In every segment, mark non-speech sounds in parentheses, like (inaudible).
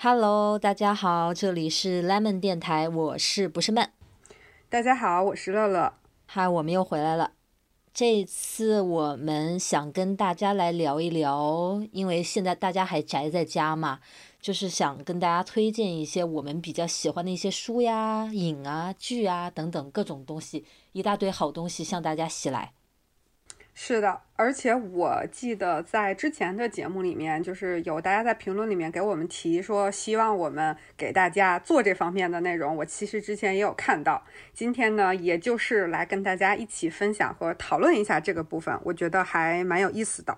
Hello，大家好，这里是 Lemon 电台，我是不是曼？大家好，我是乐乐。嗨，我们又回来了。这次我们想跟大家来聊一聊，因为现在大家还宅在家嘛，就是想跟大家推荐一些我们比较喜欢的一些书呀、影啊、剧啊等等各种东西，一大堆好东西向大家袭来。是的，而且我记得在之前的节目里面，就是有大家在评论里面给我们提说，希望我们给大家做这方面的内容。我其实之前也有看到，今天呢，也就是来跟大家一起分享和讨论一下这个部分，我觉得还蛮有意思的。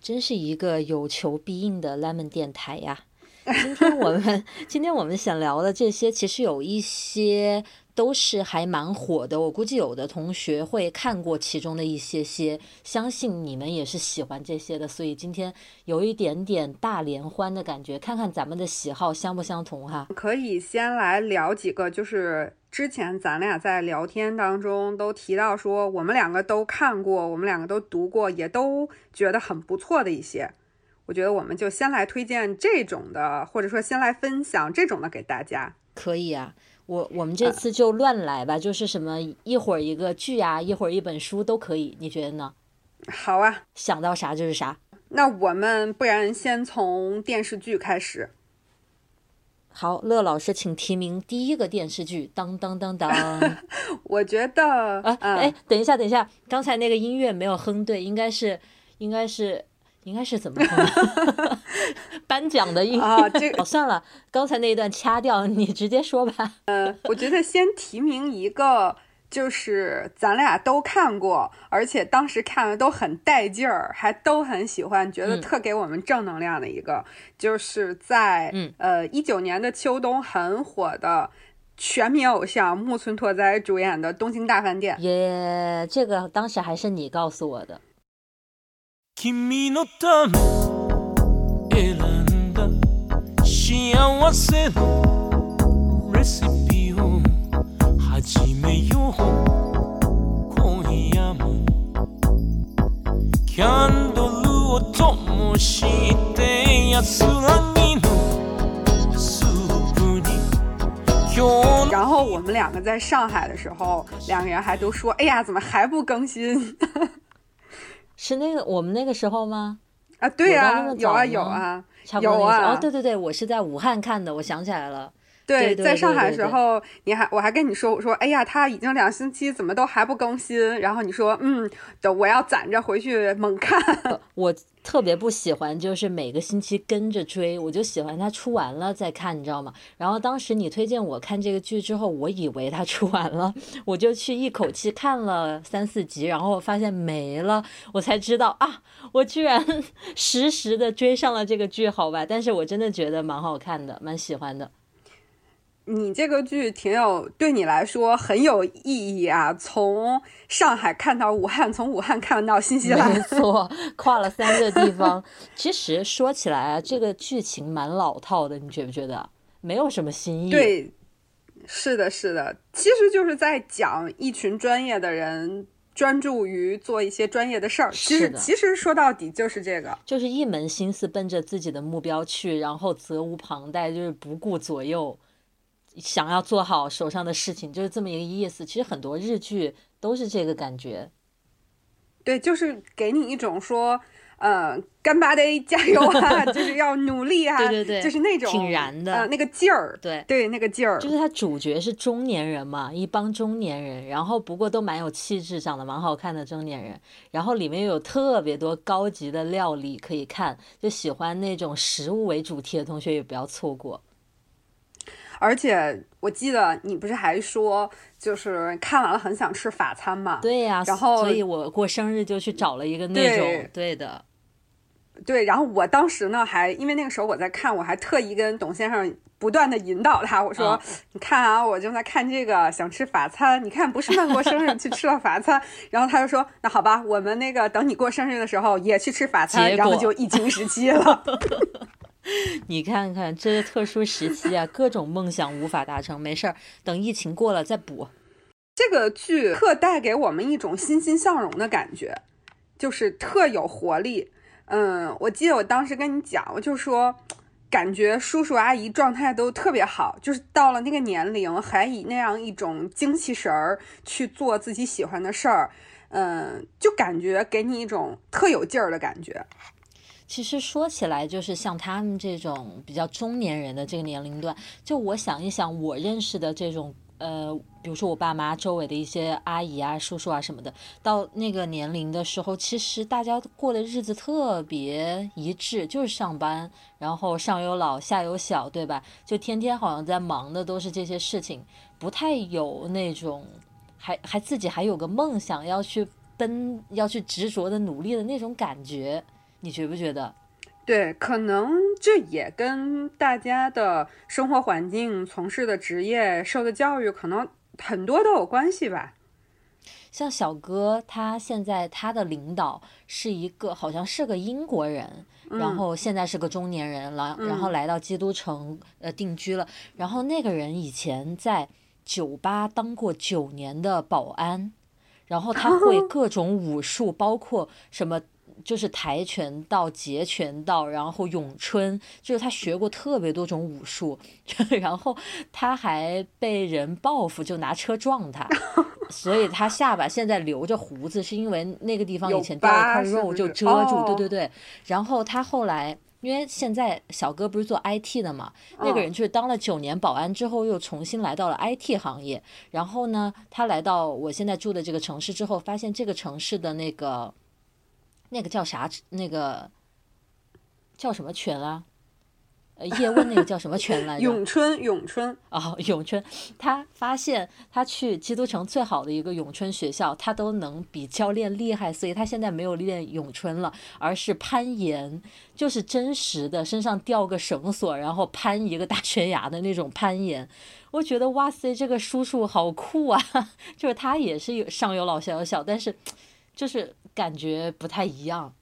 真是一个有求必应的 Lemon 电台呀！今天我们 (laughs) 今天我们想聊的这些，其实有一些。都是还蛮火的，我估计有的同学会看过其中的一些些，相信你们也是喜欢这些的，所以今天有一点点大联欢的感觉，看看咱们的喜好相不相同哈。可以先来聊几个，就是之前咱俩在聊天当中都提到说，我们两个都看过，我们两个都读过，也都觉得很不错的一些，我觉得我们就先来推荐这种的，或者说先来分享这种的给大家。可以啊。我我们这次就乱来吧，就是什么一会儿一个剧啊，一会儿一本书都可以，你觉得呢？好啊，想到啥就是啥。那我们不然先从电视剧开始。好，乐老师，请提名第一个电视剧。当当当当。(laughs) 我觉得啊，哎，等一下，等一下，刚才那个音乐没有哼对，应该是，应该是。应该是怎么哼？(laughs) 颁奖的音啊，这个算了，刚才那一段掐掉，你直接说吧。嗯，我觉得先提名一个，就是咱俩都看过，而且当时看的都很带劲儿，还都很喜欢，觉得特给我们正能量的一个，就是在呃一九年的秋冬很火的全民偶像木村拓哉主演的《东京大饭店》。耶，这个当时还是你告诉我的。君のため選んだ幸せのレシピを始めよう今夜もキャンドルを灯して安らぎのスープに然后我们两个在上海的时候，两个人还都说：“哎呀，怎么还不更新？” 是那个我们那个时候吗？啊，对呀，有啊有啊，有啊。哦，对对对，我是在武汉看的，我想起来了。对，在上海的时候，你还我还跟你说，我说，哎呀，他已经两星期，怎么都还不更新？然后你说，嗯，等我要攒着回去猛看。我特别不喜欢，就是每个星期跟着追，我就喜欢他出完了再看，你知道吗？然后当时你推荐我看这个剧之后，我以为他出完了，我就去一口气看了三四集，然后发现没了，我才知道啊，我居然 (laughs) 实时的追上了这个剧，好吧？但是我真的觉得蛮好看的，蛮喜欢的。你这个剧挺有，对你来说很有意义啊！从上海看到武汉，从武汉看到新西兰，没错，跨了三个地方。(laughs) 其实说起来啊，这个剧情蛮老套的，你觉不觉得？没有什么新意。对，是的，是的，其实就是在讲一群专业的人专注于做一些专业的事儿。其实，其实说到底就是这个，就是一门心思奔着自己的目标去，然后责无旁贷，就是不顾左右。想要做好手上的事情，就是这么一个意思。其实很多日剧都是这个感觉。对，就是给你一种说，呃，干巴得加油啊，(laughs) 就是要努力啊，对对对，就是那种挺燃的，那个劲儿。对对，那个劲儿。就是他主角是中年人嘛，一帮中年人，然后不过都蛮有气质，长得蛮好看的中年人。然后里面有特别多高级的料理可以看，就喜欢那种食物为主题的同学也不要错过。而且我记得你不是还说，就是看完了很想吃法餐嘛？对呀，然后所以我过生日就去找了一个那种对的，对。然后我当时呢，还因为那个时候我在看，我还特意跟董先生不断的引导他，我说：“你看啊，我正在看这个，想吃法餐。你看，不是慢过生日去吃了法餐。(laughs) ”然后他就说：“那好吧，我们那个等你过生日的时候也去吃法餐。”然后就疫情时期了。(laughs) (laughs) 你看看这个特殊时期啊，各种梦想无法达成，没事儿，等疫情过了再补。这个剧特带给我们一种欣欣向荣的感觉，就是特有活力。嗯，我记得我当时跟你讲，我就说，感觉叔叔阿姨状态都特别好，就是到了那个年龄，还以那样一种精气神儿去做自己喜欢的事儿，嗯，就感觉给你一种特有劲儿的感觉。其实说起来，就是像他们这种比较中年人的这个年龄段，就我想一想，我认识的这种。呃，比如说我爸妈周围的一些阿姨啊、叔叔啊什么的，到那个年龄的时候，其实大家过的日子特别一致，就是上班，然后上有老下有小，对吧？就天天好像在忙的都是这些事情，不太有那种还还自己还有个梦想要去奔、要去执着的努力的那种感觉，你觉不觉得？对，可能这也跟大家的生活环境、从事的职业、受的教育，可能很多都有关系吧。像小哥，他现在他的领导是一个，好像是个英国人，然后现在是个中年人了，然后来到基督城呃定居了。然后那个人以前在酒吧当过九年的保安，然后他会各种武术，包括什么。就是跆拳道、截拳道，然后咏春，就是他学过特别多种武术，(laughs) 然后他还被人报复，就拿车撞他，(laughs) 所以他下巴现在留着胡子，是因为那个地方以前掉了块肉就遮住，对对对。然后他后来，因为现在小哥不是做 IT 的嘛，那个人就是当了九年保安之后，又重新来到了 IT 行业。然后呢，他来到我现在住的这个城市之后，发现这个城市的那个。那个叫啥？那个叫什么泉啊？呃，叶问那个叫什么拳来着？(laughs) 咏春，咏春。哦，咏春。他发现他去基督城最好的一个咏春学校，他都能比教练厉害，所以他现在没有练咏春了，而是攀岩，就是真实的身上吊个绳索，然后攀一个大悬崖的那种攀岩。我觉得哇塞，这个叔叔好酷啊！(laughs) 就是他也是有上有老下有小，但是就是。感觉不太一样，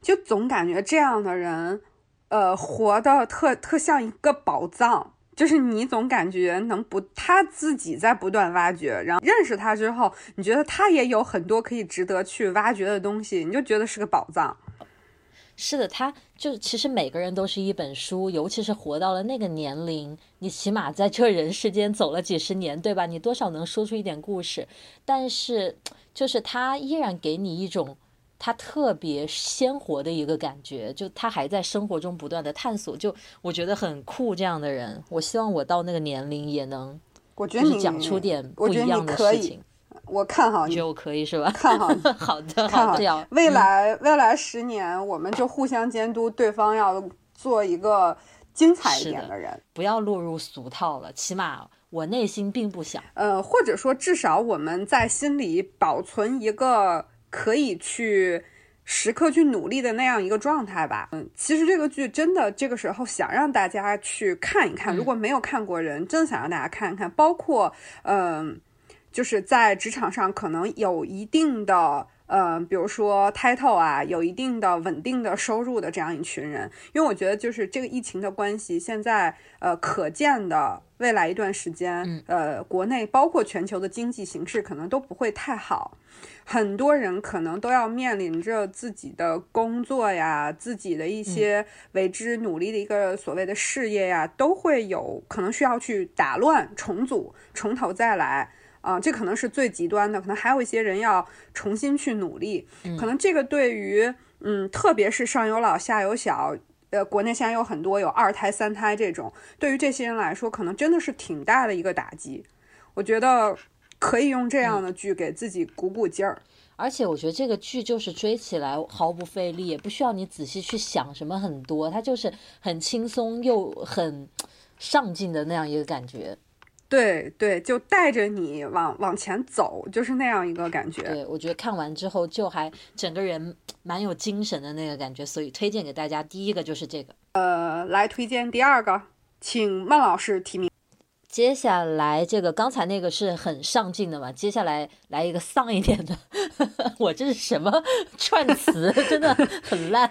就总感觉这样的人，呃，活的特特像一个宝藏，就是你总感觉能不他自己在不断挖掘，然后认识他之后，你觉得他也有很多可以值得去挖掘的东西，你就觉得是个宝藏。是的，他就其实每个人都是一本书，尤其是活到了那个年龄，你起码在这人世间走了几十年，对吧？你多少能说出一点故事，但是。就是他依然给你一种他特别鲜活的一个感觉，就他还在生活中不断的探索，就我觉得很酷。这样的人，我希望我到那个年龄也能，我觉得你讲出点不一样的事情。我看好你，觉得我可以是吧？看好，(laughs) 好的，看好。未来未来十年，我们就互相监督对方，要做一个精彩一点的人，不要落入俗套了，起码。我内心并不想，呃，或者说至少我们在心里保存一个可以去时刻去努力的那样一个状态吧。嗯，其实这个剧真的这个时候想让大家去看一看，如果没有看过人，真的想让大家看一看。包括，嗯，就是在职场上可能有一定的。呃，比如说 title 啊，有一定的稳定的收入的这样一群人，因为我觉得就是这个疫情的关系，现在呃可见的未来一段时间，呃，国内包括全球的经济形势可能都不会太好，很多人可能都要面临着自己的工作呀，自己的一些为之努力的一个所谓的事业呀，都会有可能需要去打乱、重组、从头再来。啊，这可能是最极端的，可能还有一些人要重新去努力。可能这个对于，嗯，特别是上有老下有小，呃，国内现在有很多有二胎三胎这种，对于这些人来说，可能真的是挺大的一个打击。我觉得可以用这样的剧给自己鼓鼓劲儿。而且我觉得这个剧就是追起来毫不费力，也不需要你仔细去想什么很多，它就是很轻松又很上进的那样一个感觉。对对，就带着你往往前走，就是那样一个感觉。对，我觉得看完之后就还整个人蛮有精神的那个感觉，所以推荐给大家。第一个就是这个，呃，来推荐第二个，请曼老师提名。接下来这个刚才那个是很上进的嘛，接下来来一个丧一点的，(laughs) 我这是什么 (laughs) 串词，(laughs) 真的很烂。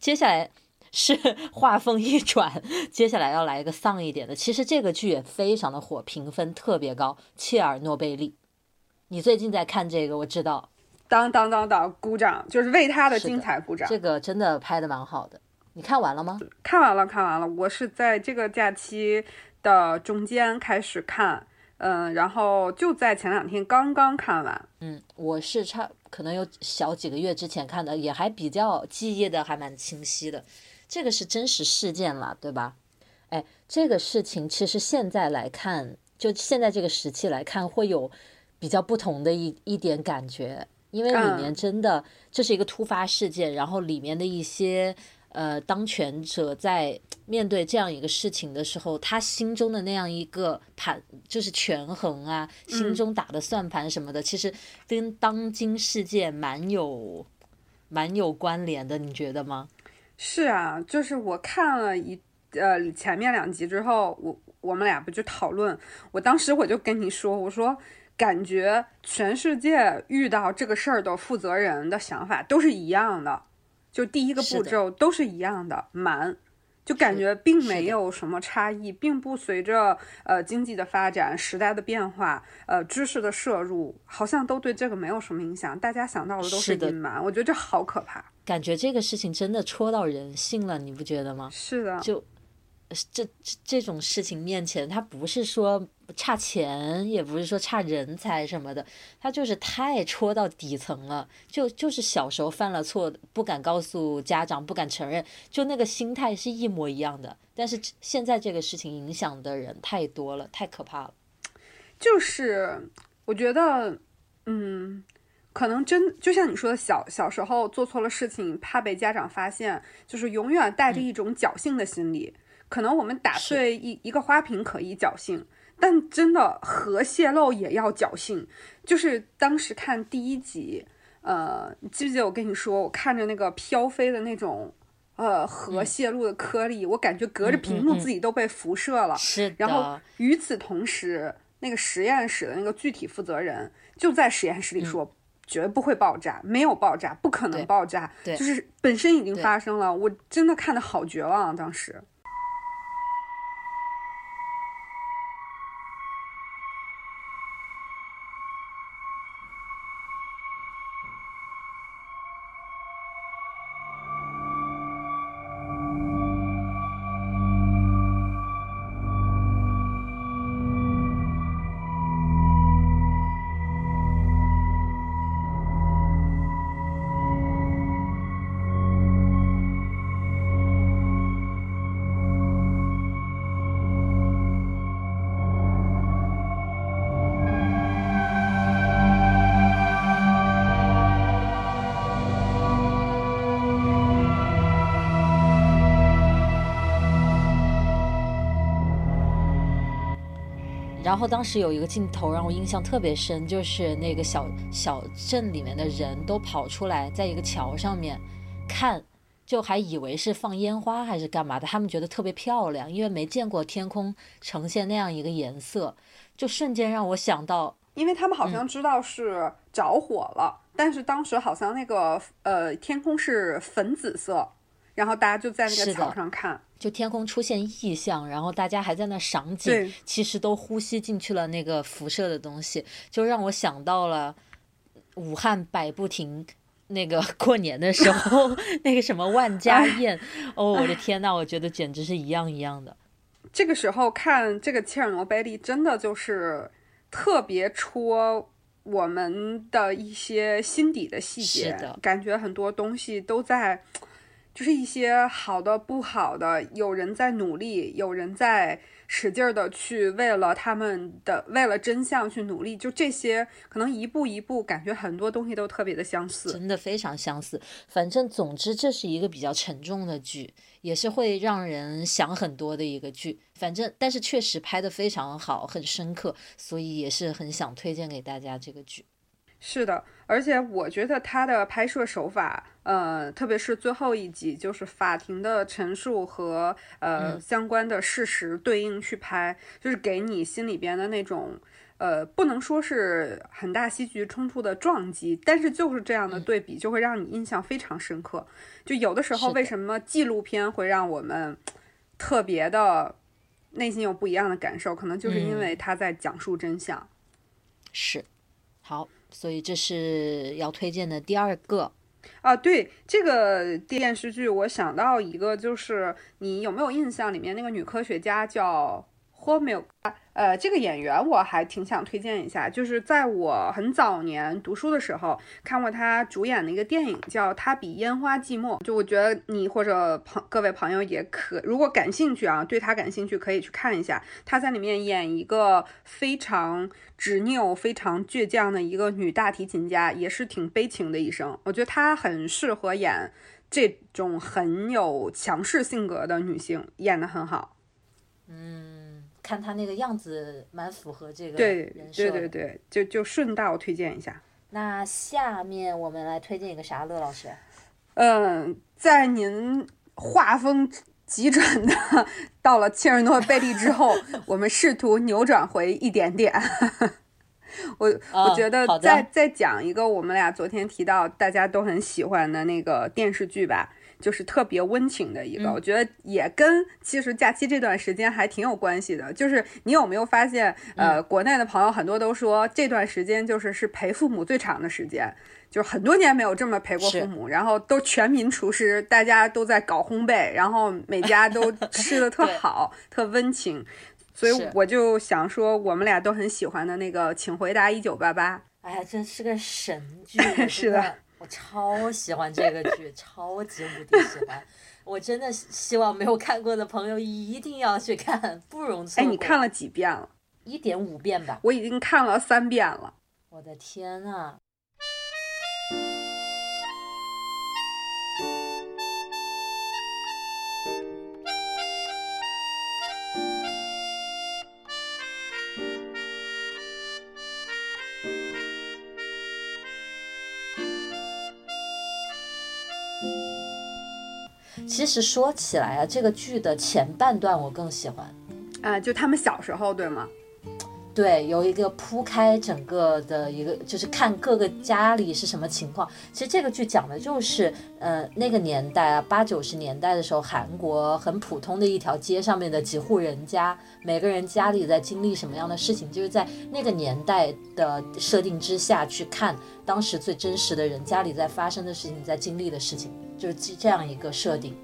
接下来。(laughs) 是画风一转，接下来要来一个丧一点的。其实这个剧也非常的火，评分特别高。切尔诺贝利，你最近在看这个？我知道。当当当当，鼓掌，就是为他的精彩鼓掌。这个真的拍的蛮好的。你看完了吗？看完了，看完了。我是在这个假期的中间开始看，嗯，然后就在前两天刚刚看完。嗯，我是差可能有小几个月之前看的，也还比较记忆的还蛮清晰的。这个是真实事件了，对吧？哎，这个事情其实现在来看，就现在这个时期来看，会有比较不同的一一点感觉，因为里面真的这是一个突发事件，然后里面的一些。呃，当权者在面对这样一个事情的时候，他心中的那样一个盘，就是权衡啊，心中打的算盘什么的，其实跟当今世界蛮有蛮有关联的，你觉得吗？是啊，就是我看了一呃前面两集之后，我我们俩不就讨论，我当时我就跟你说，我说感觉全世界遇到这个事儿的负责人的想法都是一样的。就第一个步骤都是一样的，瞒，就感觉并没有什么差异，并不随着呃经济的发展、时代的变化、呃知识的摄入，好像都对这个没有什么影响。大家想到的都是隐瞒，我觉得这好可怕。感觉这个事情真的戳到人性了，你不觉得吗？是的，就。这这种事情面前，他不是说差钱，也不是说差人才什么的，他就是太戳到底层了。就就是小时候犯了错，不敢告诉家长，不敢承认，就那个心态是一模一样的。但是现在这个事情影响的人太多了，太可怕了。就是我觉得，嗯，可能真就像你说的，小小时候做错了事情，怕被家长发现，就是永远带着一种侥幸的心理。可能我们打碎一一个花瓶可以侥幸，但真的核泄漏也要侥幸。就是当时看第一集，呃，记不记得我跟你说，我看着那个飘飞的那种呃核泄露的颗粒，我感觉隔着屏幕自己都被辐射了。是然后与此同时，那个实验室的那个具体负责人就在实验室里说，绝不会爆炸，没有爆炸，不可能爆炸。对，就是本身已经发生了。我真的看的好绝望，当时。然后当时有一个镜头让我印象特别深，就是那个小小镇里面的人都跑出来，在一个桥上面看，就还以为是放烟花还是干嘛的，他们觉得特别漂亮，因为没见过天空呈现那样一个颜色，就瞬间让我想到，因为他们好像知道是着火了，但是当时好像那个呃天空是粉紫色，然后大家就在那个桥上看。就天空出现异象，然后大家还在那赏景，其实都呼吸进去了那个辐射的东西，就让我想到了武汉百步亭那个 (laughs) 过年的时候 (laughs) 那个什么万家宴。(laughs) 哦，我的天呐，我觉得简直是一样一样的。这个时候看这个切尔诺贝利，真的就是特别戳我们的一些心底的细节，感觉很多东西都在。就是一些好的、不好的，有人在努力，有人在使劲儿的去为了他们的、为了真相去努力。就这些，可能一步一步，感觉很多东西都特别的相似，真的非常相似。反正总之，这是一个比较沉重的剧，也是会让人想很多的一个剧。反正，但是确实拍的非常好，很深刻，所以也是很想推荐给大家这个剧。是的，而且我觉得他的拍摄手法，呃，特别是最后一集，就是法庭的陈述和呃相关的事实对应去拍，就是给你心里边的那种，呃，不能说是很大戏剧冲突的撞击，但是就是这样的对比，就会让你印象非常深刻。就有的时候，为什么纪录片会让我们特别的内心有不一样的感受，可能就是因为他在讲述真相。是，好。所以这是要推荐的第二个，啊，对这个电视剧，我想到一个，就是你有没有印象？里面那个女科学家叫霍缪，呃，这个演员我还挺想推荐一下，就是在我很早年读书的时候看过她主演的一个电影，叫《他比烟花寂寞》。就我觉得你或者朋各位朋友也可，如果感兴趣啊，对她感兴趣，可以去看一下。她在里面演一个非常。执拗、非常倔强的一个女大提琴家，也是挺悲情的一生。我觉得她很适合演这种很有强势性格的女性，演得很好。嗯，看他那个样子，蛮符合这个对人设对对对，就就顺道推荐一下。那下面我们来推荐一个啥，乐老师？嗯，在您画风。急转的到了切尔诺贝利之后，(laughs) 我们试图扭转回一点点。(laughs) 我我觉得再再讲一个我们俩昨天提到大家都很喜欢的那个电视剧吧，就是特别温情的一个，我觉得也跟其实假期这段时间还挺有关系的。就是你有没有发现，呃，国内的朋友很多都说这段时间就是是陪父母最长的时间。就是很多年没有这么陪过父母，然后都全民厨师，大家都在搞烘焙，然后每家都吃的特 (laughs) 好，特温情，所以我就想说，我们俩都很喜欢的那个《请回答一九八八》。哎呀，真是个神剧，(laughs) 是的，我超喜欢这个剧，超级无敌喜欢，我真的希望没有看过的朋友一定要去看，不容错过。哎，你看了几遍了？一点五遍吧。我已经看了三遍了。我的天呐！其实说起来啊，这个剧的前半段我更喜欢，啊，就他们小时候，对吗？对，有一个铺开整个的一个，就是看各个家里是什么情况。其实这个剧讲的就是，呃，那个年代啊，八九十年代的时候，韩国很普通的一条街上面的几户人家，每个人家里在经历什么样的事情，就是在那个年代的设定之下去看当时最真实的人家里在发生的事情，在经历的事情，就是这样一个设定。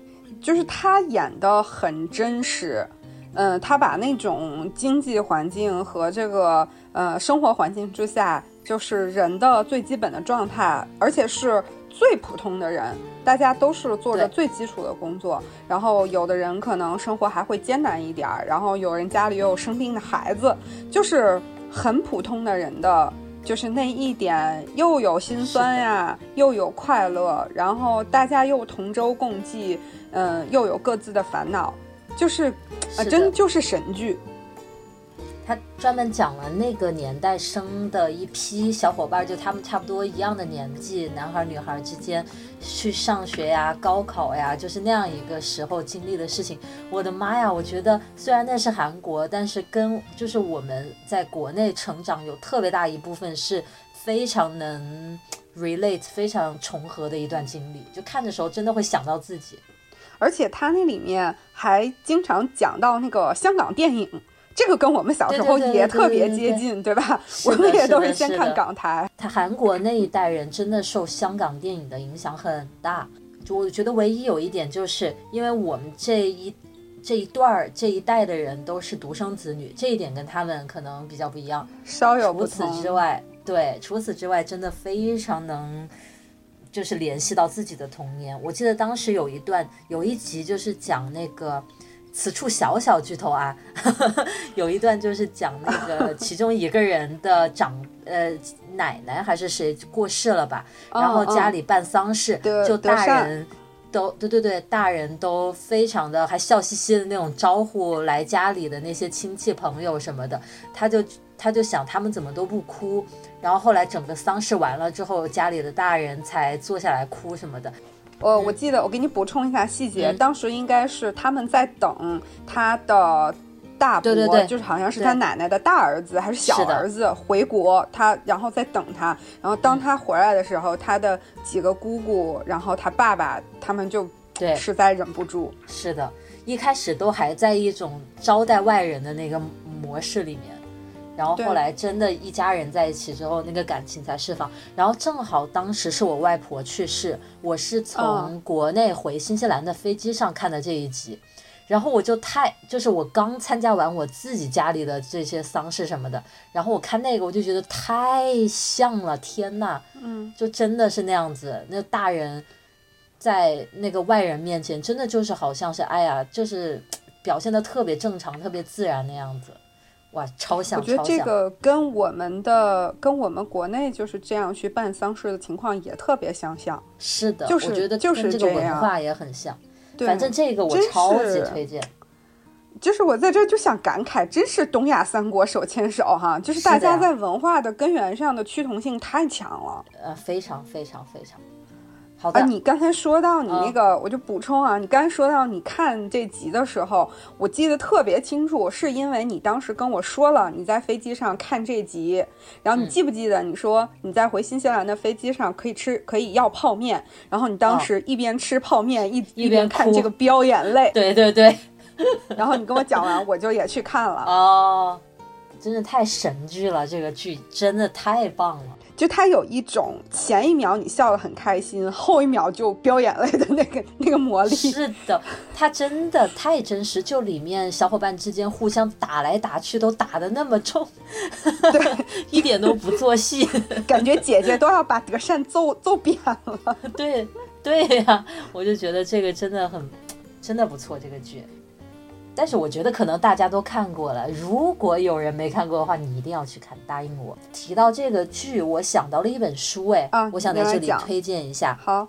就是他演的很真实。嗯，他把那种经济环境和这个呃生活环境之下，就是人的最基本的状态，而且是最普通的人，大家都是做着最基础的工作。然后有的人可能生活还会艰难一点儿，然后有人家里又有生病的孩子，就是很普通的人的，就是那一点又有心酸呀，又有快乐，然后大家又同舟共济，嗯，又有各自的烦恼。就是啊，真就是神剧。他专门讲了那个年代生的一批小伙伴，就他们差不多一样的年纪，男孩女孩之间去上学呀、高考呀，就是那样一个时候经历的事情。我的妈呀！我觉得虽然那是韩国，但是跟就是我们在国内成长有特别大一部分是非常能 relate、非常重合的一段经历。就看的时候真的会想到自己。而且他那里面还经常讲到那个香港电影，这个跟我们小时候也特别接近，对吧？我们也都是先看港台。他韩国那一代人真的受香港电影的影响很大。就我觉得唯一有一点，就是因为我们这一这一段儿这一代的人都是独生子女，这一点跟他们可能比较不一样。稍有不同。除此之外，对，除此之外，真的非常能。就是联系到自己的童年。我记得当时有一段，有一集就是讲那个，此处小小剧透啊，(laughs) 有一段就是讲那个 (laughs) 其中一个人的长呃奶奶还是谁过世了吧，然后家里办丧事，就大人都对对对，大人都非常的还笑嘻嘻的那种招呼来家里的那些亲戚朋友什么的，他就。他就想他们怎么都不哭，然后后来整个丧事完了之后，家里的大人才坐下来哭什么的。呃，我记得我给你补充一下细节，当时应该是他们在等他的大伯，就是好像是他奶奶的大儿子还是小儿子回国，他然后在等他，然后当他回来的时候，他的几个姑姑，然后他爸爸他们就对实在忍不住，是的，一开始都还在一种招待外人的那个模式里面。然后后来真的一家人在一起之后，那个感情才释放。然后正好当时是我外婆去世，我是从嗯国内回新西兰的飞机上看的这一集。然后我就太，就是我刚参加完我自己家里的这些丧事什么的，然后我看那个我就觉得太像了，天呐，嗯，就真的是那样子，那大人在那个外人面前，真的就是好像是，哎呀，就是表现的特别正常、特别自然那样子，哇，超像，我觉得这个跟我们的跟我们国内就是这样去办丧事的情况也特别相像。是的，就是我觉得就是这个文化也很像。对，反正这个我超级推荐，就是我在这就想感慨，真是东亚三国手牵手哈，就是大家在文化的根源上的趋同性太强了。呃，非常非常非常好的。啊，你刚才说到你嗯那个，我就补充啊，你刚才说到你看这集的时候，我记得特别清楚，是因为你当时跟我说了你在飞机上看这集，然后你嗯记不记得你说你在回新西兰的飞机上可以吃可以要泡面，然后你当哦时一边吃泡面一一边哭看这个飙眼泪，对对对，然后你跟我讲完，我就也去看了。哦，真的太神剧了，这个剧真的太棒了。就他有一种前一秒你笑得很开心，后一秒就飙眼泪的那个那个魔力。是的，他真的太真实，就里面小伙伴之间互相打来打去，都打得那么重，一点都不做戏。感觉姐姐都要把德善揍揍扁了。对对呀、我就觉得这个真的很，真的不错这个剧。但是我觉得可能大家都看过了，如果有人没看过的话，你一定要去看，答应我。提到这个剧，我想到了一本书，哎，啊我想在这里推荐一下。好，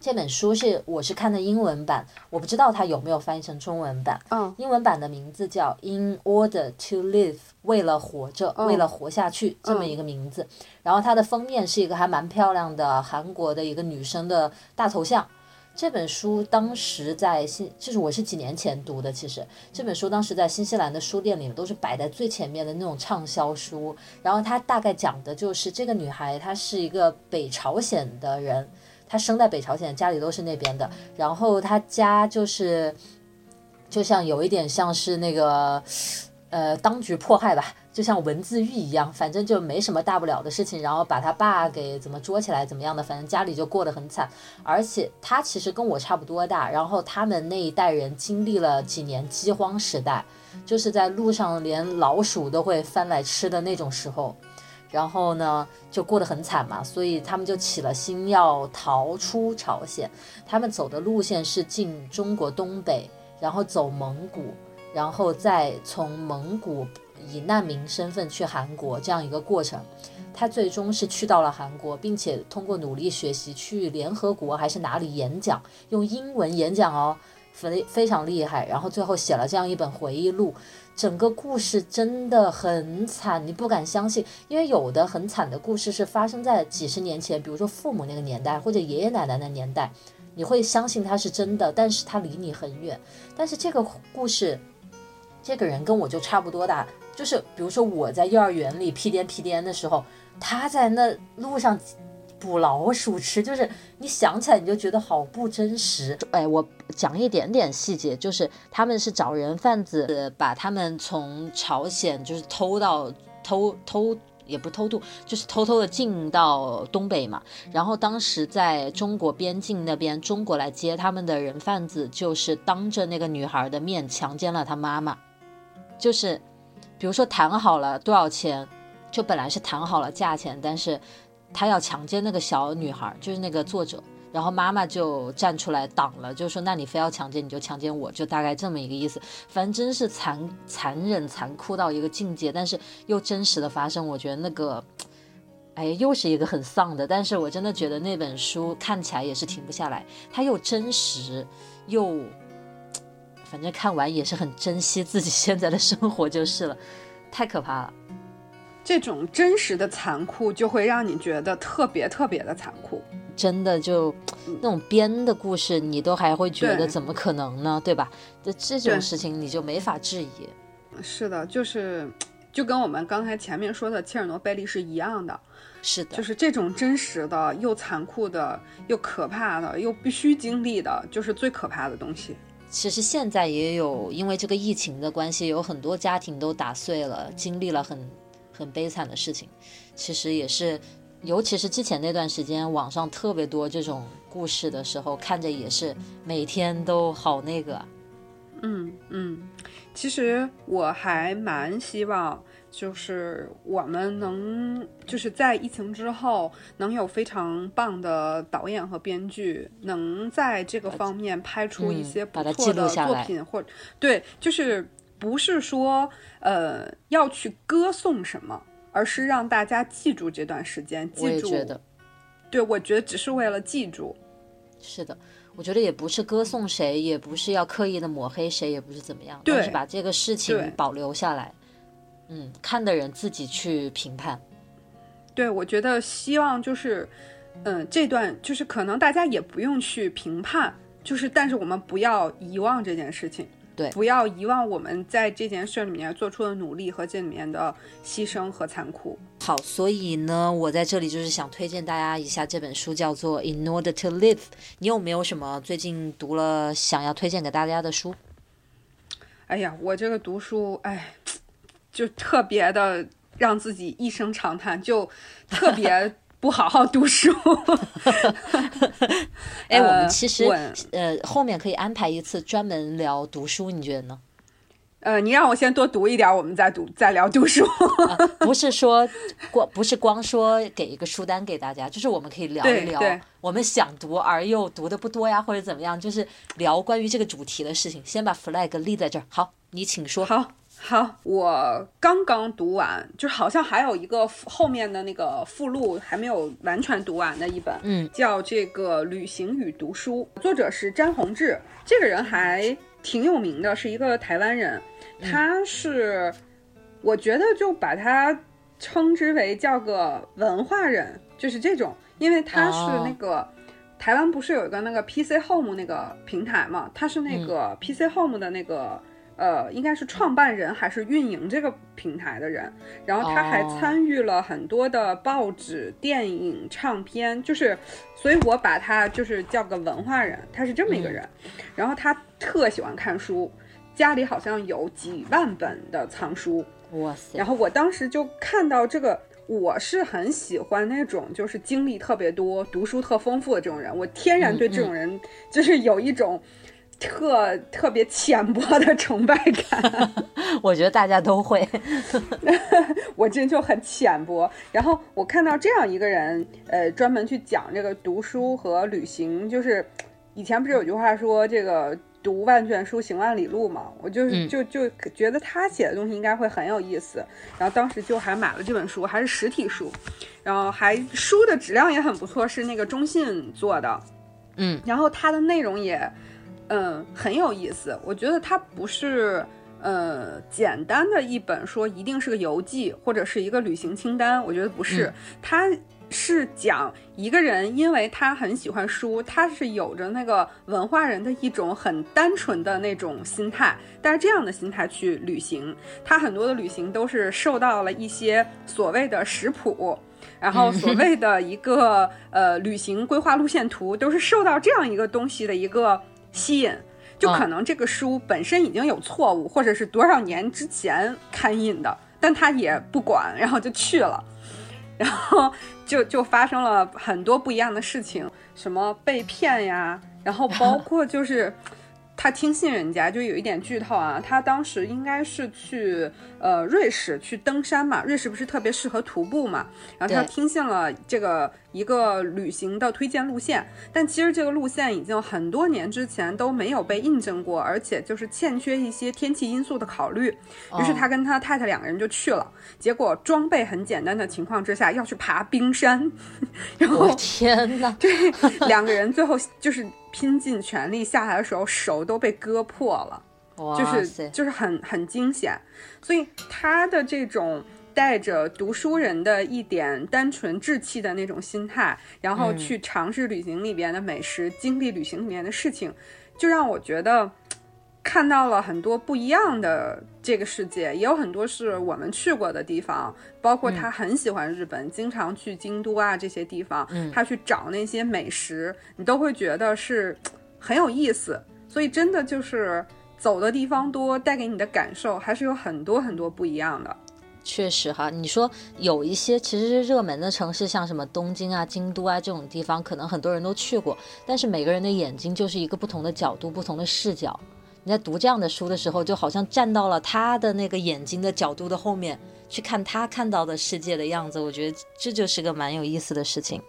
这本书是我是看的英文版，我不知道它有没有翻译成中文版。嗯英文版的名字叫《In Order to Live》，为了活着，嗯为了活下去这么一个名字。然后它的封面是一个还蛮漂亮的韩国的一个女生的大头像。这本书当时在新，就是我是几年前读的，其实这本书当时在新西兰的书店里面都是摆在最前面的那种畅销书。然后它大概讲的就是这个女孩，她是一个北朝鲜的人，她生在北朝鲜，家里都是那边的。然后她家就是，就像有一点像是那个，呃，当局迫害吧，就像文字狱一样，反正就没什么大不了的事情。然后把他爸给怎么捉起来，怎么样的，反正家里就过得很惨。而且他其实跟我差不多大，然后他们那一代人经历了几年饥荒时代，就是在路上连老鼠都会翻来吃的那种时候。然后呢，就过得很惨嘛，所以他们就起了心要逃出朝鲜。他们走的路线是进中国东北，然后走蒙古，然后再从蒙古以难民身份去韩国这样一个过程。他最终是去到了韩国，并且通过努力学习去联合国还是哪里演讲，用英文演讲哦，非非常厉害。然后最后写了这样一本回忆录。整个故事真的很惨，你不敢相信，因为有的很惨的故事是发生在几十年前，比如说父母那个年代或者爷爷奶奶的年代，你会相信它是真的，但是它离你很远。但是这个故事，这个人跟我就差不多大，就是比如说我在幼儿园里屁颠屁颠的时候，他在那路上捕老鼠吃，就是你想起来你就觉得好不真实。哎，我讲一点点细节，就是他们是找人贩子，把他们从朝鲜就是偷到偷偷。也不偷渡，就是偷偷的进到东北嘛。然后当时在中国边境那边，中国来接他们的人贩子，就是当着那个女孩的面强奸了她妈妈。就是，比如说谈好了多少钱，就本来是谈好了价钱，但是他要强奸那个小女孩，就是那个作者，然后妈妈就站出来挡了，就说那你非要强奸你就强奸我，就大概这么一个意思。反正真是残残忍残酷到一个境界，但是又真实的发生，我觉得那个。哎，又是一个很丧的，但是我真的觉得那本书看起来也是停不下来，它又真实，又，反正看完也是很珍惜自己现在的生活就是了，太可怕了。这种真实的残酷就会让你觉得特别特别的残酷。真的就那种编的故事，你都还会觉得怎么可能呢？对吧？这这种事情你就没法质疑。是的，就是就跟我们刚才前面说的切尔诺贝利是一样的，是的，就是这种真实的、又残酷的、又可怕的、又必须经历的，就是最可怕的东西。其实现在也有因为这个疫情的关系，有很多家庭都打碎了，经历了很很悲惨的事情，其实也是，尤其是之前那段时间，网上特别多这种故事的时候，看着也是每天都好那个。嗯嗯，其实我还蛮希望。就是我们能就是在疫情之后，能有非常棒的导演和编剧，能在这个方面拍出一些不错的作品，或对，就是不是说呃要去歌颂什么，而是让大家记住这段时间，记住。对，我觉得只是为了记住。是的，我觉得也不是歌颂谁，也不是要刻意的抹黑谁，也不是怎么样，而是把这个事情保留下来。嗯，看的人自己去评判。对，我觉得希望就是，嗯，这段就是可能大家也不用去评判，就是但是我们不要遗忘这件事情，对，不要遗忘我们在这件事里面做出的努力和这里面的牺牲和残酷。好，所以呢，我在这里就是想推荐大家一下这本书，叫做《In Order to Live》。你有没有什么最近读了想要推荐给大家的书？哎呀，我这个读书，哎。就特别的让自己一声长叹，就特别不好好读书。(laughs) 哎，我们其实呃后面可以安排一次专门聊读书，你觉得呢？呃，你让我先多读一点，我们再读再聊读书。(laughs) 不是说光不是光说给一个书单给大家，就是我们可以聊一聊我们想读而又读的不多呀，或者怎么样，就是聊关于这个主题的事情。先把 flag 立在这儿，好，你请说。好。好，我刚刚读完，就好像还有一个后面的那个附录还没有完全读完的一本，嗯，叫这个《旅行与读书》，作者是詹宏志，这个人还挺有名的，是一个台湾人，他是，我觉得就把他称之为叫个文化人，就是这种，因为他是那个台湾不是有一个那个 PC Home 那个平台嘛，他是那个 PC Home 的那个。呃，应该是创办人还是运营这个平台的人，然后他还参与了很多的报纸、电影、唱片，就是，所以我把他就是叫个文化人，他是这么一个人。然后他特喜欢看书，家里好像有几万本的藏书，哇塞！然后我当时就看到这个，我是很喜欢那种就是经历特别多、读书特丰富的这种人，我天然对这种人就是有一种。特特别浅薄的崇拜感，(laughs) 我觉得大家都会。(laughs) 我真就很浅薄。然后我看到这样一个人，呃，专门去讲这个读书和旅行，就是以前不是有句话说这个读万卷书行万里路嘛？我就就就觉得他写的东西应该会很有意思。然后当时就还买了这本书，还是实体书，然后还书的质量也很不错，是那个中信做的。嗯，然后它的内容也。嗯，很有意思。我觉得它不是，呃，简单的一本说一定是个游记或者是一个旅行清单。我觉得不是，它是讲一个人，因为他很喜欢书，他是有着那个文化人的一种很单纯的那种心态，但是这样的心态去旅行，他很多的旅行都是受到了一些所谓的食谱，然后所谓的一个呃旅行规划路线图，都是受到这样一个东西的一个。吸引，就可能这个书本身已经有错误，或者是多少年之前刊印的，但他也不管，然后就去了，(laughs) 然后就就发生了很多不一样的事情，什么被骗呀，然后包括就是。他听信人家，就有一点剧透啊。他当时应该是去呃瑞士去登山嘛，瑞士不是特别适合徒步嘛。然后他听信了这个一个旅行的推荐路线，但其实这个路线已经很多年之前都没有被印证过，而且就是欠缺一些天气因素的考虑。于是他跟他太太两个人就去了，结果装备很简单的情况之下要去爬冰山，(laughs) 然后天呐，(laughs) 对，两个人最后就是。拼尽全力下来的时候，手都被割破了，就是就是很很惊险。所以他的这种带着读书人的一点单纯稚气的那种心态，然后去尝试旅行里边的美食，经历旅行里面的事情，就让我觉得。看到了很多不一样的这个世界，也有很多是我们去过的地方，包括他很喜欢日本，经常去京都啊这些地方，他去找那些美食，你都会觉得是很有意思。所以真的就是走的地方多，带给你的感受还是有很多很多不一样的。确实哈，你说有一些其实是热门的城市，像什么东京啊、京都啊这种地方，可能很多人都去过，但是每个人的眼睛就是一个不同的角度、不同的视角。你在读这样的书的时候，就好像站到了他的那个眼睛的角度的后面，去看他看到的世界的样子。我觉得这就是个蛮有意思的事情。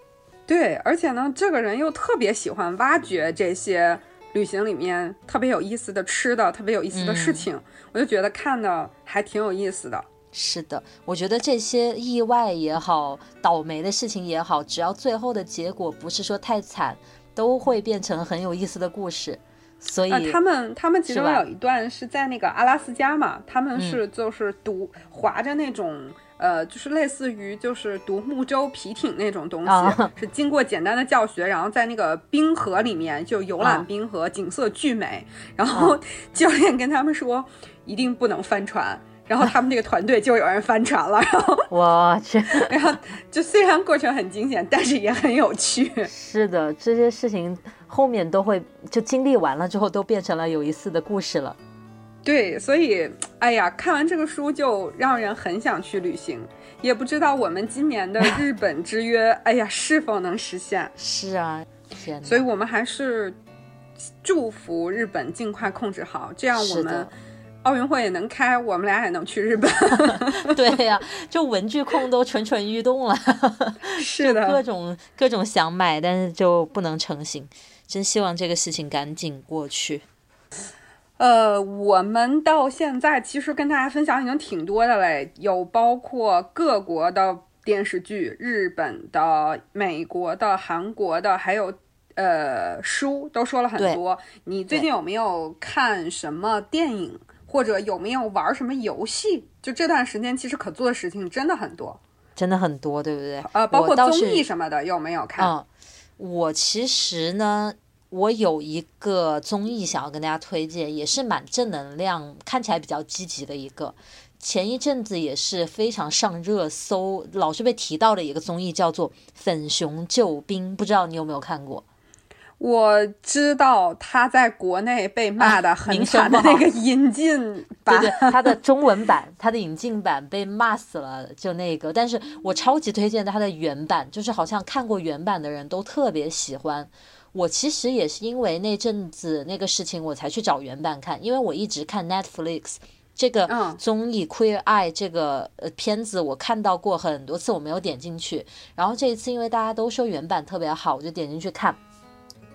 对，而且呢，这个人又特别喜欢挖掘这些旅行里面特别有意思的吃的、特别有意思的事情，我就觉得看的还挺有意思的。是的，我觉得这些意外也好，倒霉的事情也好，只要最后的结果不是说太惨，都会变成很有意思的故事。所以、啊，他们他们其中有一段是在那个阿拉斯加嘛，他们是就是独划着那种。呃，就是类似于就是独木舟皮艇那种东西，啊是经过简单的教学，然后在那个冰河里面就游览啊冰河，景色巨美。然后教练跟他们说，一定不能翻船。然后他们那个团队就有人翻船了，然后 (laughs) 我去，(laughs) 然后就虽然过程很惊险，但是也很有趣。是的，这些事情后面都会就经历完了之后，都变成了有意思的故事了。对，所以哎呀，看完这个书就让人很想去旅行，也不知道我们今年的日本之约，哎呀，是否能实现？是啊，天哪！所以我们还是祝福日本尽快控制好，这样我们奥运会也能开，我们俩也能去日本。(laughs) 对呀、就文具控都蠢蠢欲动了，(laughs) (laughs) 是的各，种各种想买，但是就不能成行。真希望这个事情赶紧过去。呃，我们到现在其实跟大家分享已经挺多的嘞，有包括各国的电视剧，日本的、美国的、韩国的，还有呃书，都说了很多。你最近有没有看什么电影，或者有没有玩什么游戏？就这段时间，其实可做的事情真的很多，真的很多，对不对？呃，包括综艺什么的，有没有看？嗯，我其实呢，我有一个综艺想要跟大家推荐，也是蛮正能量，看起来比较积极的一个。前一阵子也是非常上热搜，老是被提到的一个综艺，叫做《粉熊救兵》，不知道你有没有看过？我知道他在国内被骂的很惨的那个引进对 (laughs) 版，对，它的中文版，他的引进版被骂死了，就那个。但是我超级推荐他的原版，就是好像看过原版的人都特别喜欢。我其实也是因为那阵子那个事情，我才去找原版看，因为我一直看 Netflix 这个嗯综艺《Queer Eye》这个呃片子，我看到过很多次，我没有点进去。然后这一次因为大家都说原版特别好，我就点进去看。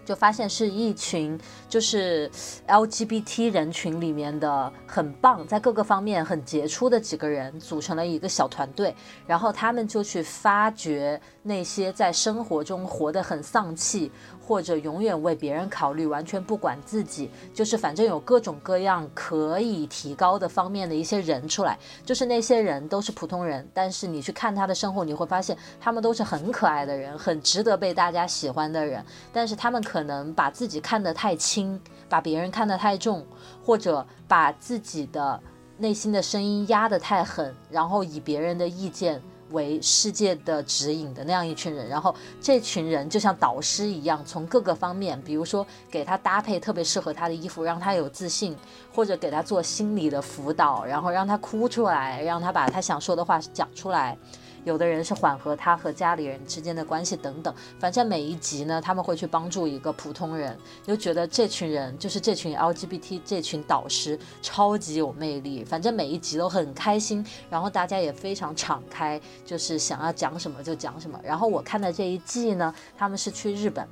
就发现是一群就是 LGBT 人群里面的很棒，在各个方面很杰出的几个人组成了一个小团队，然后他们就去发掘那些在生活中活得很丧气，或者永远为别人考虑，完全不管自己，就是反正有各种各样可以提高的方面的一些人出来，就是那些人都是普通人，但是你去看他的生活，你会发现他们都是很可爱的人，很值得被大家喜欢的人，但是他们可能把自己看得太轻，把别人看得太重，或者把自己的内心的声音压得太狠，然后以别人的意见为世界的指引的那样一群人，然后这群人就像导师一样，从各个方面，比如说给他搭配特别适合他的衣服，让他有自信，或者给他做心理的辅导，然后让他哭出来，让他把他想说的话讲出来。有的人是缓和他和家里人之间的关系等等，反正每一集呢，他们会去帮助一个普通人，就觉得这群人就是这群 LGBT 这群导师超级有魅力，反正每一集都很开心，然后大家也非常敞开，就是想要讲什么就讲什么。然后我看的这一季呢，他们是去日本，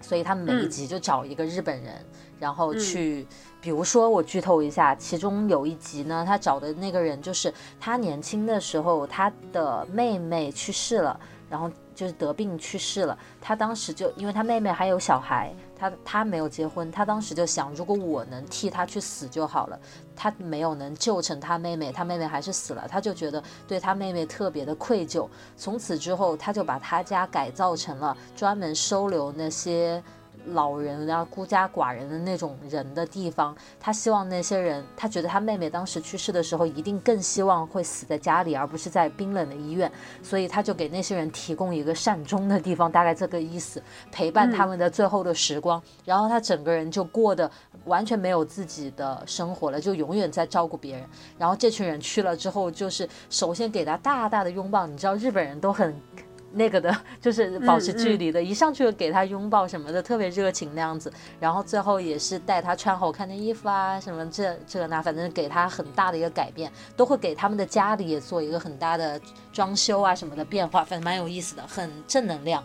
所以他们每一集就找一个日本人，然后去。比如说，我剧透一下，其中有一集呢，他找的那个人就是他年轻的时候，他的妹妹去世了，然后就是得病去世了。他当时就因为他妹妹还有小孩，他他没有结婚，他当时就想，如果我能替他去死就好了。他没有能救成他妹妹，他妹妹还是死了，他就觉得对他妹妹特别的愧疚。从此之后，他就把他家改造成了专门收留那些。老人啊、孤家寡人的那种人的地方，他希望那些人，他觉得他妹妹当时去世的时候，一定更希望会死在家里，而不是在冰冷的医院，所以他就给那些人提供一个善终的地方，大概这个意思，陪伴他们的最后的时光。然后他整个人就过得完全没有自己的生活了，就永远在照顾别人。然后这群人去了之后，就是首先给他大大的拥抱，你知道日本人都很。那个的，(laughs) 就是保持距离的，一上去就给他拥抱什么的，特别热情那样子。然后最后也是带他穿好看的衣服啊，什么这这那，反正给他很大的一个改变，都会给他们的家里也做一个很大的装修啊什么的变化，反正蛮有意思的，很正能量。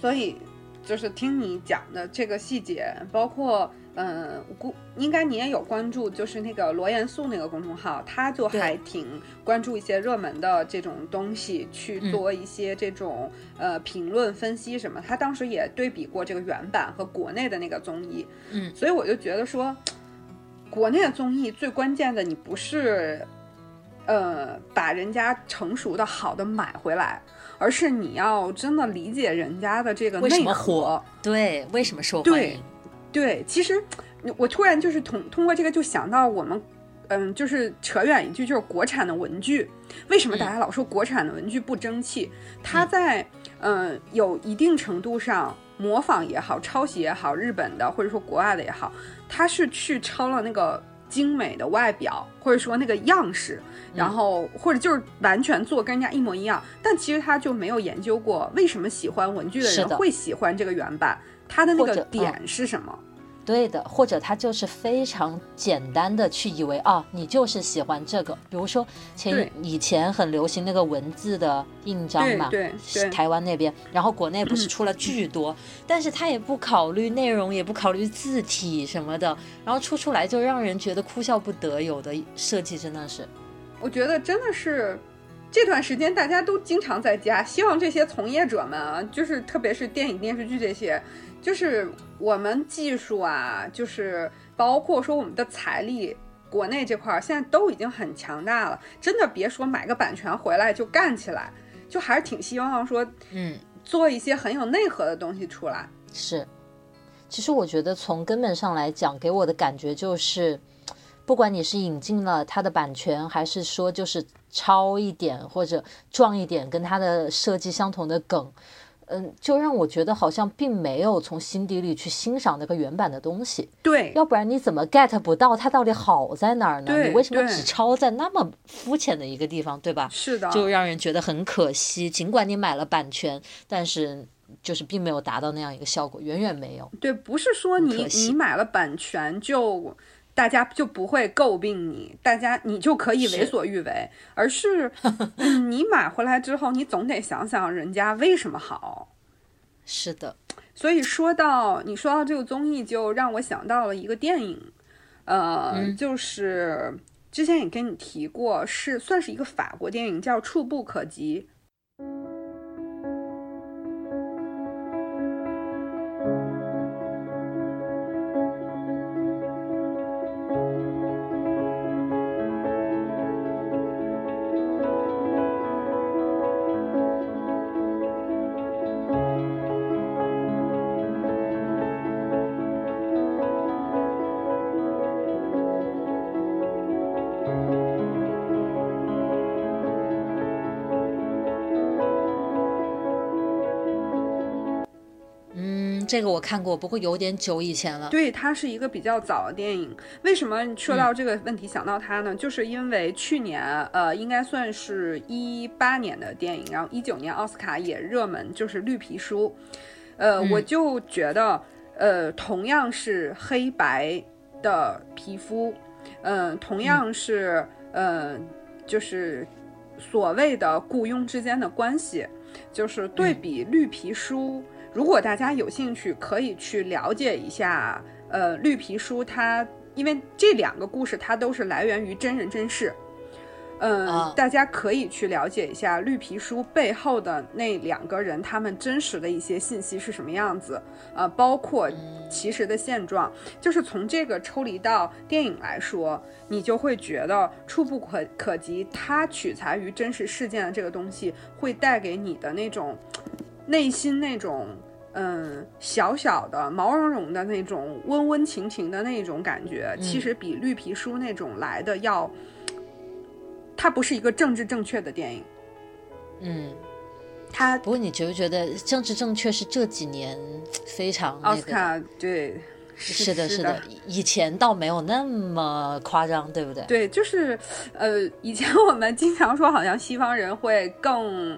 所以就是听你讲的这个细节，包括。嗯，估应该你也有关注，就是那个罗严素那个公众号，他就还挺关注一些热门的这种东西，去做一些这种呃评论分析什么。他当时也对比过这个原版和国内的那个综艺，嗯，所以我就觉得说，国内的综艺最关键的，你不是呃把人家成熟的好的买回来，而是你要真的理解人家的这个内核，对，为什么受欢迎。对，其实我突然就是通通过这个就想到我们，嗯，就是扯远一句，就是国产的文具，为什么大家老说国产的文具不争气？它在嗯有一定程度上模仿也好，抄袭也好，日本的或者说国外的也好，它是去抄了那个精美的外表，或者说那个样式，然后或者就是完全做跟人家一模一样，但其实他就没有研究过为什么喜欢文具的人会喜欢这个原版。他的那个点是什么？对的，或者他就是非常简单的去以为啊，你就是喜欢这个。比如说前以前很流行那个文字的印章嘛，对，台湾那边，然后国内不是出了巨多，但是他也不考虑内容，也不考虑字体什么的，然后出出来就让人觉得哭笑不得。有的设计真的是，我觉得真的是。这段时间大家都经常在家，希望这些从业者们啊，就是特别是电影电视剧这些，就是我们技术啊，就是包括说我们的财力，国内这块儿现在都已经很强大了。真的别说买个版权回来就干起来，就还是挺希望说，嗯，做一些很有内核的东西出来。是，其实我觉得从根本上来讲，给我的感觉就是。不管你是引进了它的版权，还是说就是抄一点或者撞一点跟它的设计相同的梗，嗯，就让我觉得好像并没有从心底里去欣赏那个原版的东西。对，要不然你怎么 get 不到它到底好在哪儿呢？你为什么只抄在那么肤浅的一个地方，对吧？是的，就让人觉得很可惜。尽管你买了版权，但是就是并没有达到那样一个效果，远远没有。对，不是说你你买了版权就。大家就不会诟病你，大家你就可以为所欲为，而是 (laughs) 你买回来之后，你总得想想人家为什么好。是的，所以说到你说到这个综艺，就让我想到了一个电影，呃，就是之前也跟你提过，是算是一个法国电影，叫《触不可及》。这个我看过，不过有点久以前了。对，它是一个比较早的电影。为什么说到这个问题想到它呢？就是因为去年，呃，应该算是一八年的电影，然后一九年奥斯卡也热门，就是《绿皮书》。呃，我就觉得，呃，同样是黑白的皮肤，嗯，同样是，呃，就是所谓的雇佣之间的关系，就是对比《绿皮书》。如果大家有兴趣，可以去了解一下。呃，绿皮书它，因为这两个故事它都是来源于真人真事。嗯，大家可以去了解一下绿皮书背后的那两个人，他们真实的一些信息是什么样子。呃，包括其实的现状，就是从这个抽离到电影来说，你就会觉得触不可可及。它取材于真实事件的这个东西，会带给你的那种。内心那种，嗯小小的毛茸茸的那种温温情情的那种感觉，其实比绿皮书那种来的要，它不是一个政治正确的电影，嗯，它不过你觉不觉得政治正确是这几年非常？奥斯卡对。是的，是的，以前倒没有那么夸张，对不对？对，就是，呃，以前我们经常说，好像西方人会更，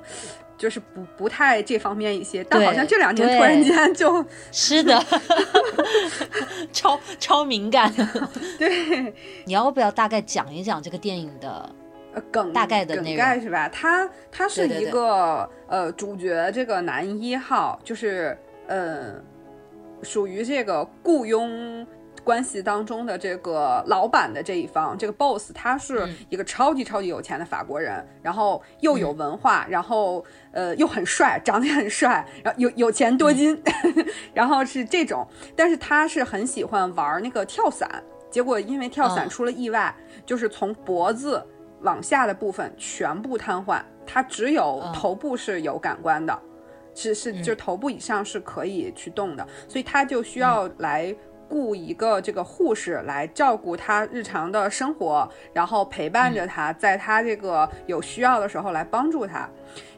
就是不不太这方面一些，但好像这两年突然间就，是的，(laughs) 超超敏感。(laughs) 对，(laughs) 你要不要大概讲一讲这个电影的呃梗大概的内梗概是吧？他他是一个呃主角，这个男一号就是呃。属于这个雇佣关系当中的这个老板的这一方，这个 boss 他是一个超级超级有钱的法国人，然后又有文化，然后呃又很帅，长得也很帅，然后有有钱多金，(laughs) 然后是这种，但是他是很喜欢玩那个跳伞，结果因为跳伞出了意外，就是从脖子往下的部分全部瘫痪，他只有头部是有感官的。是是，就头部以上是可以去动的，所以他就需要来雇一个这个护士来照顾他日常的生活，然后陪伴着他，在他这个有需要的时候来帮助他。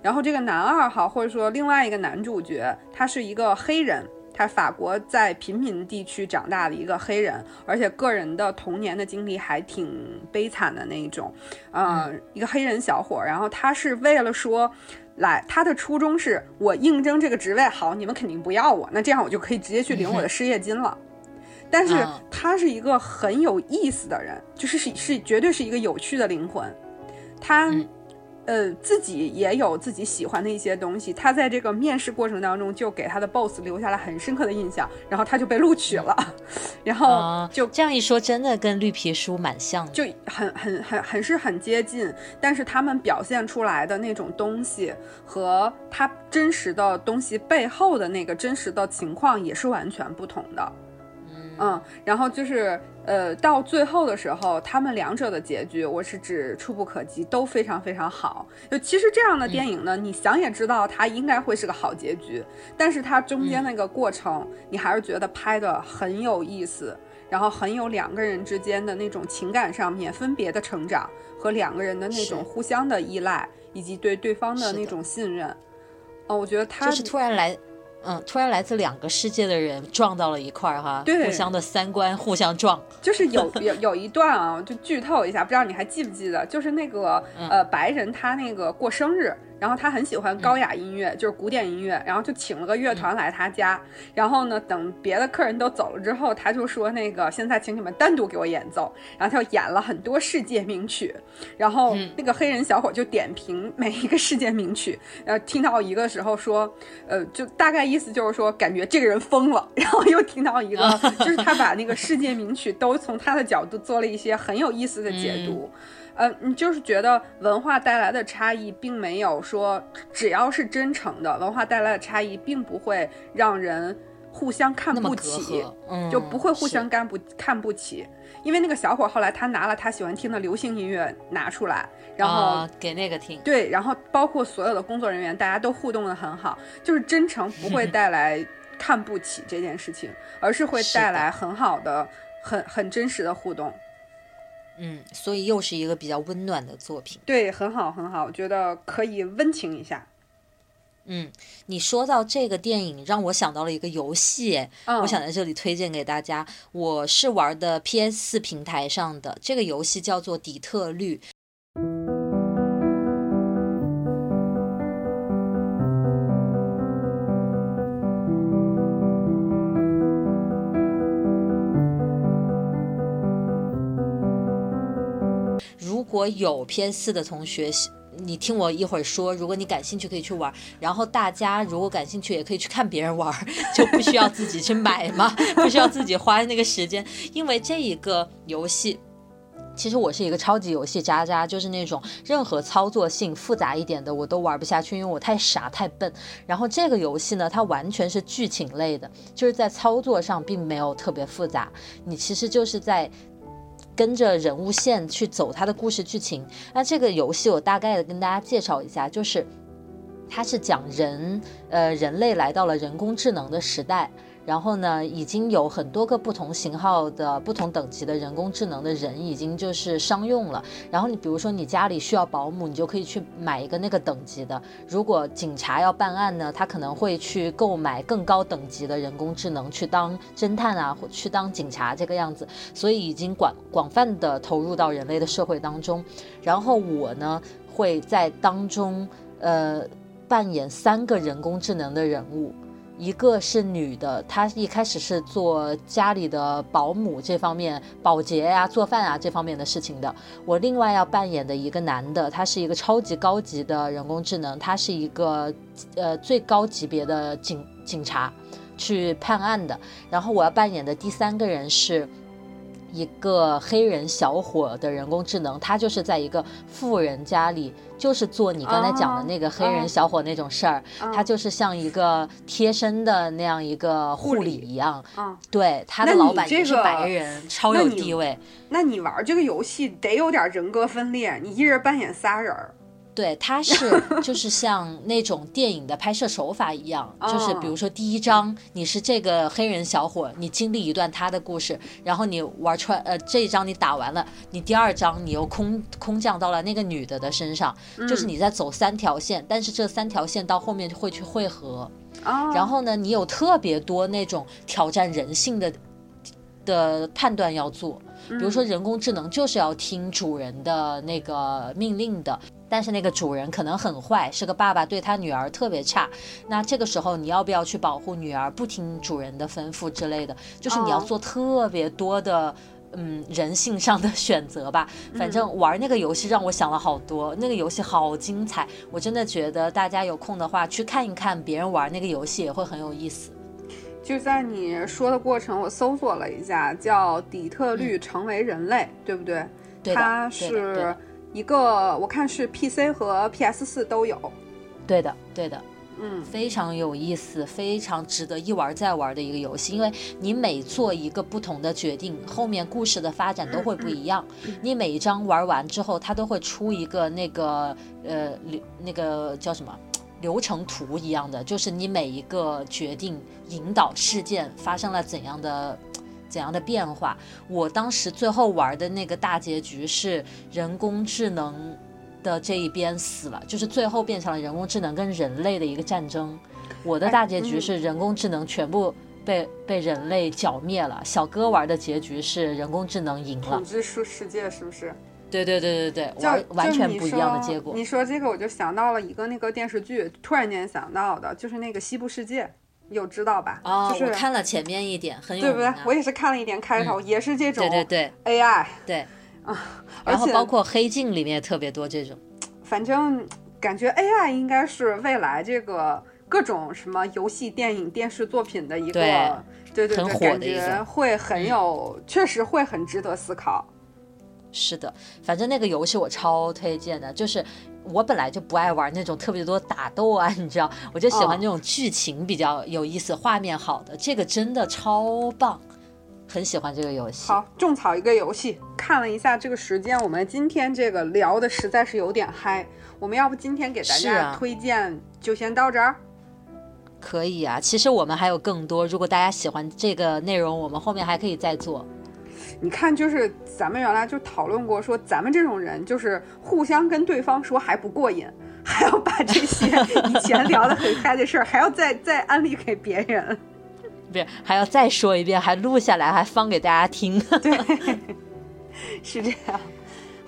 然后这个男二号或者说另外一个男主角，他是一个黑人，他法国在贫民地区长大的一个黑人，而且个人的童年的经历还挺悲惨的那一种，嗯，一个黑人小伙，然后他是为了说。来，他的初衷是我应征这个职位好，你们肯定不要我，那这样我就可以直接去领我的 (laughs) 失业金了。但是他是一个很有意思的人，就是是是绝对是一个有趣的灵魂，他。呃，自己也有自己喜欢的一些东西。他在这个面试过程当中就给他的 boss 留下了很深刻的印象，然后他就被录取了。(laughs) 然后就这样一说，真的跟绿皮书蛮像，就很很很很是很接近。但是他们表现出来的那种东西和他真实的东西背后的那个真实的情况也是完全不同的。嗯，然后就是。呃，到最后的时候，他们两者的结局，我是指触不可及，都非常非常好。就其实这样的电影呢，你想也知道，它应该会是个好结局，但是它中间那个过程，你还是觉得拍的很有意思，然后很有两个人之间的那种情感上面分别的成长和两个人的那种互相的依赖，以及对对方的那种信任。哦，我觉得他就是突然来。嗯，突然来自两个世界的人撞到了一块儿哈，对，互相的三观互相撞，就是有 (laughs) 有有一段啊，就剧透一下，不知道你还记不记得，就是那个呃白人他那个过生日。然后他很喜欢高雅音乐，就是古典音乐，然后就请了个乐团来他家。然后呢，等别的客人都走了之后，他就说：“那个现在请你们单独给我演奏。”然后他就演了很多世界名曲。然后那个黑人小伙就点评每一个世界名曲。呃，听到一个时候说：“呃，就大概意思就是说，感觉这个人疯了。(laughs) ”然后又听到一个，就是他把那个世界名曲都从他的角度做了一些很有意思的解读。呃，你就是觉得文化带来的差异，并没有说只要是真诚的文化带来的差异，并不会让人互相看不起，就不会互相干不看不起。因为那个小伙后来他拿了他喜欢听的流行音乐拿出来，然后给那个听。对，然后包括所有的工作人员，大家都互动的很好，就是真诚不会带来看不起这件事情，而是会带来很好的、很很真实的互动。嗯，所以又是一个比较温暖的作品。对，很好，很好，我觉得可以温情一下。嗯，你说到这个电影，让我想到了一个游戏，我想在这里推荐给大家。我是玩的 PS 四平台上的这个游戏，叫做《底特律》。果有 PS 四的同学，你听我一会儿说。如果你感兴趣，可以去玩。然后大家如果感兴趣，也可以去看别人玩，(laughs) 就 (laughs) 不需要自己去买嘛，不需要自己花那个时间。因为这一个游戏，其实我是一个超级游戏渣渣，就是那种任何操作性复杂一点的我都玩不下去，因为我太傻太笨。然后这个游戏呢，它完全是剧情类的，就是在操作上并没有特别复杂，你其实就是在。跟着人物线去走他的故事剧情。那这个游戏我大概的跟大家介绍一下，就是它是讲人，呃，人类来到了人工智能的时代。然后呢，已经有很多个不同型号的不同等级的人工智能的人已经就是商用了。然后你比如说你家里需要保姆，你就可以去买一个那个等级的。如果警察要办案呢，他可能会去购买更高等级的人工智能去当侦探啊，或去当警察这个样子。所以已经广广泛的投入到人类的社会当中。然后我呢会在当中呃扮演三个人工智能的人物。一个是女的，她一开始是做家里的保姆这方面，保洁呀、做饭啊这方面的事情的。我另外要扮演的一个男的，他是一个超级高级的人工智能，他是一个呃最高级别的警警察，去判案的。然后我要扮演的第三个人是。一个黑人小伙的人工智能，他就是在一个富人家里，就是做你刚才讲的那个黑人小伙那种事儿，他就是像一个贴身的那样一个护理一样。对，他的老板也是白人，超有地位。那你玩这个游戏得有点人格分裂，你一人扮演仨人儿。对，它是 (laughs) 就是像那种电影的拍摄手法一样，就是比如说第一章你是这个黑人小伙，你经历一段他的故事，然后你玩穿呃这一章你打完了，你第二章你又空空降到了那个女的的身上，就是你在走三条线，但是这三条线到后面会去汇合，然后呢，你有特别多那种挑战人性的的判断要做，比如说人工智能就是要听主人的那个命令的。但是那个主人可能很坏，是个爸爸，对他女儿特别差。那这个时候你要不要去保护女儿，不听主人的吩咐之类的？就是你要做特别多的，嗯，人性上的选择吧。反正玩那个游戏让我想了好多，那个游戏好精彩，我真的觉得大家有空的话去看一看别人玩那个游戏也会很有意思。就在你说的过程，我搜索了一下，叫《底特律成为人类》，对不对？对它是。一个我看是 PC 和 PS 四都有，对的，对的，嗯，非常有意思，非常值得一玩再玩的一个游戏。因为你每做一个不同的决定，后面故事的发展都会不一样。你每一章玩完之后，它都会出一个那个呃流那个叫什么流程图一样的，就是你每一个决定引导事件发生了怎样的。怎样的变化？我当时最后玩的那个大结局是人工智能的这一边死了，就是最后变成了人工智能跟人类的一个战争。我的大结局是人工智能全部被被人类剿灭了。小哥玩的结局是人工智能赢了，统治世世界是不是？对对对对对，完完全不一样的结果。你说这个我就想到了一个那个电视剧，突然间想到的就是那个西部世界。有知道吧？哦，我看了前面一点，很有对不对？我也是看了一点开头，也是这种对对对 AI 对啊，然后包括黑镜里面也特别多这种。反正感觉 AI 应该是未来这个各种什么游戏、电影、电视作品的一个对对对，感觉会很有，确实会很值得思考。是的，反正那个游戏我超推荐的，就是。我本来就不爱玩那种特别多打斗啊，(laughs) 你知道，我就喜欢那种剧情比较有意思、画面好的。这个真的超棒，很喜欢这个游戏。好，种草一个游戏。看了一下这个时间，我们今天这个聊的实在是有点嗨。我们要不今天给大家推荐就先到这儿？可以啊，其实我们还有更多。如果大家喜欢这个内容，我们后面还可以再做。你看，就是咱们原来就讨论过，说咱们这种人就是互相跟对方说还不过瘾，还要把这些 (laughs) 以前聊得很嗨的事儿，还要再再安利给别人，(laughs) 别还要再说一遍，还录下来，还放给大家听。对，(laughs) 是这样。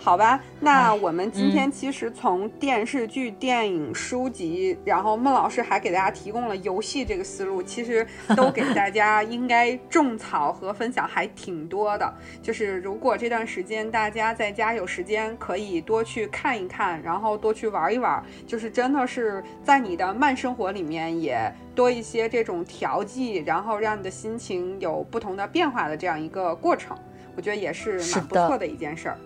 好吧，那我们今天其实从电视剧、电影、书籍，然后孟老师还给大家提供了游戏这个思路，其实都给大家 (laughs) 应该种草和分享还挺多的。就是如果这段时间大家在家有时间，可以多去看一看，然后多去玩一玩，就是真的是在你的慢生活里面也多一些这种调剂，然后让你的心情有不同的变化的这样一个过程，我觉得也是蛮不错的一件事儿。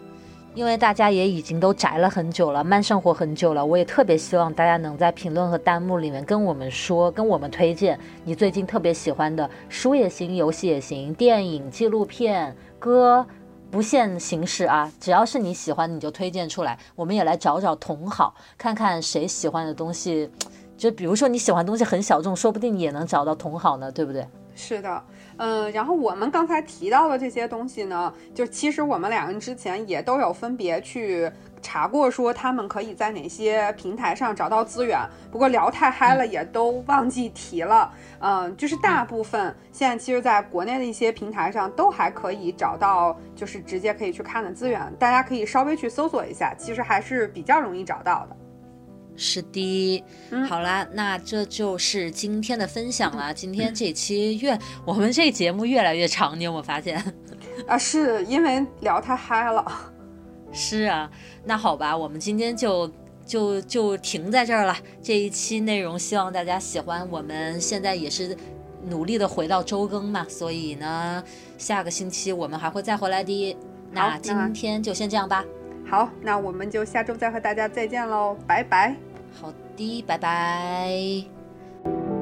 因为大家也已经都宅了很久了，慢生活很久了，我也特别希望大家能在评论和弹幕里面跟我们说，跟我们推荐你最近特别喜欢的书也行，游戏也行，电影、纪录片、歌，不限形式啊，只要是你喜欢，你就推荐出来，我们也来找找同好，看看谁喜欢的东西就比如说你喜欢东西很小众，说不定也能找到同好呢，对不对？是的，嗯，然后我们刚才提到的这些东西呢，就其实我们两个人之前也都有分别去查过，说他们可以在哪些平台上找到资源。不过聊太嗨了，也都忘记提了。嗯，就是大部分现在其实在国内的一些平台上都还可以找到，就是直接可以去看的资源，大家可以稍微去搜索一下，其实还是比较容易找到的。是的，好啦，那这就是今天的分享了。(laughs) 今天这期越我们这节目越来越长，你有没有发现？啊，是因为聊太嗨了。是啊，那好吧，我们今天就就就停在这儿了。这一期内容希望大家喜欢。我们现在也是努力的回到周更嘛，所以呢，下个星期我们还会再回来的。那今天就先这样吧。好，那我们就下周再和大家再见喽，拜拜。好的，拜拜。